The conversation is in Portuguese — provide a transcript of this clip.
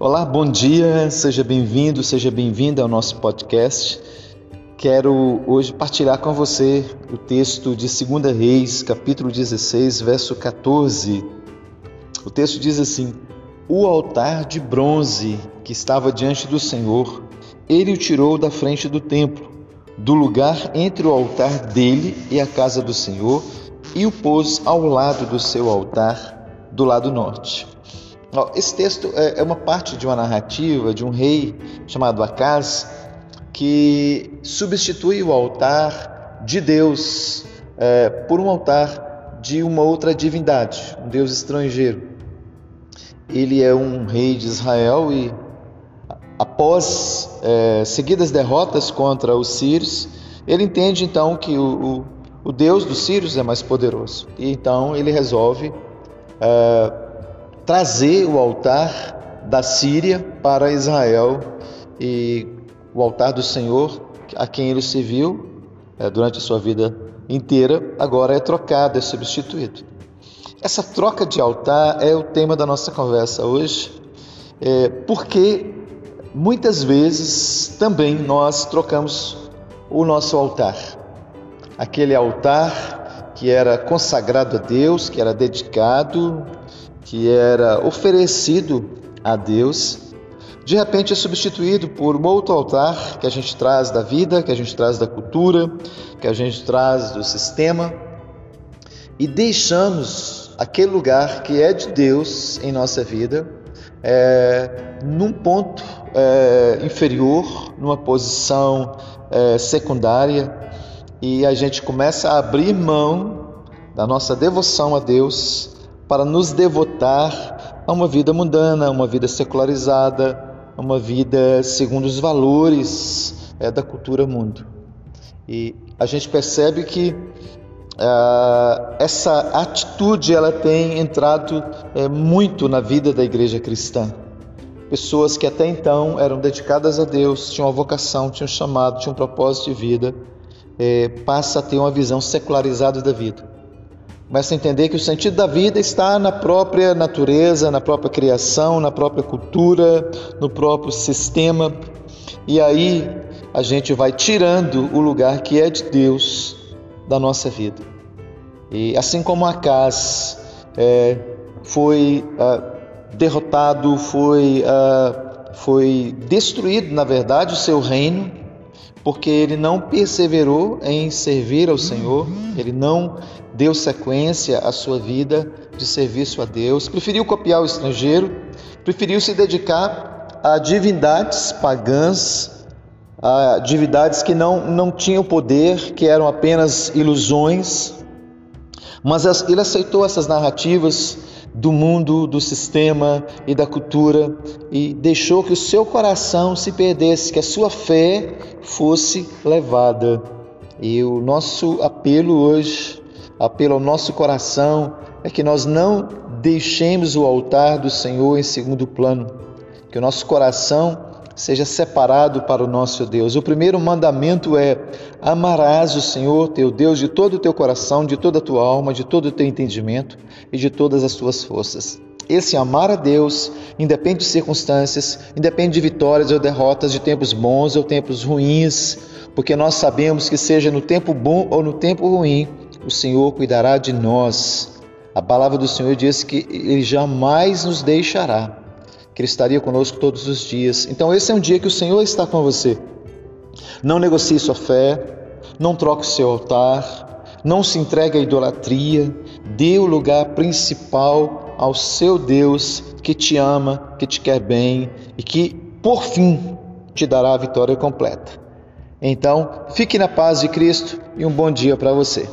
Olá, bom dia, seja bem-vindo, seja bem-vinda ao nosso podcast. Quero hoje partilhar com você o texto de 2 Reis, capítulo 16, verso 14. O texto diz assim: O altar de bronze que estava diante do Senhor, ele o tirou da frente do templo, do lugar entre o altar dele e a casa do Senhor, e o pôs ao lado do seu altar, do lado norte. Esse texto é, é uma parte de uma narrativa de um rei chamado Acaz que substitui o altar de Deus é, por um altar de uma outra divindade, um Deus estrangeiro. Ele é um rei de Israel e, após é, seguidas derrotas contra os sírios, ele entende então que o, o, o Deus dos sírios é mais poderoso. E então ele resolve. É, trazer o altar da Síria para Israel e o altar do Senhor, a quem ele serviu é, durante a sua vida inteira, agora é trocado, é substituído. Essa troca de altar é o tema da nossa conversa hoje, é, porque muitas vezes também nós trocamos o nosso altar. Aquele altar que era consagrado a Deus, que era dedicado, que era oferecido a Deus, de repente é substituído por um outro altar que a gente traz da vida, que a gente traz da cultura, que a gente traz do sistema, e deixamos aquele lugar que é de Deus em nossa vida é, num ponto é, inferior, numa posição é, secundária, e a gente começa a abrir mão da nossa devoção a Deus para nos devotar a uma vida mundana, uma vida secularizada, uma vida segundo os valores é, da cultura mundo. E a gente percebe que uh, essa atitude ela tem entrado é, muito na vida da igreja cristã. Pessoas que até então eram dedicadas a Deus, tinham uma vocação, tinham um chamado, tinham um propósito de vida, é, passa a ter uma visão secularizada da vida Começa a entender que o sentido da vida está na própria natureza, na própria criação, na própria cultura, no próprio sistema. E aí a gente vai tirando o lugar que é de Deus da nossa vida. E assim como Acas é, foi ah, derrotado, foi, ah, foi destruído, na verdade, o seu reino, porque ele não perseverou em servir ao Senhor, ele não deu sequência à sua vida de serviço a Deus, preferiu copiar o estrangeiro, preferiu se dedicar a divindades pagãs, a divindades que não, não tinham poder, que eram apenas ilusões, mas ele aceitou essas narrativas do mundo, do sistema e da cultura e deixou que o seu coração se perdesse, que a sua fé fosse levada. E o nosso apelo hoje, apelo ao nosso coração, é que nós não deixemos o altar do Senhor em segundo plano, que o nosso coração seja separado para o nosso Deus. O primeiro mandamento é: amarás o Senhor teu Deus de todo o teu coração, de toda a tua alma, de todo o teu entendimento e de todas as tuas forças. Esse amar a Deus independe de circunstâncias, independe de vitórias ou derrotas, de tempos bons ou tempos ruins, porque nós sabemos que seja no tempo bom ou no tempo ruim, o Senhor cuidará de nós. A palavra do Senhor diz que Ele jamais nos deixará que Ele estaria conosco todos os dias. Então, esse é um dia que o Senhor está com você. Não negocie sua fé, não troque o seu altar, não se entregue à idolatria, dê o lugar principal ao seu Deus que te ama, que te quer bem e que, por fim, te dará a vitória completa. Então, fique na paz de Cristo e um bom dia para você.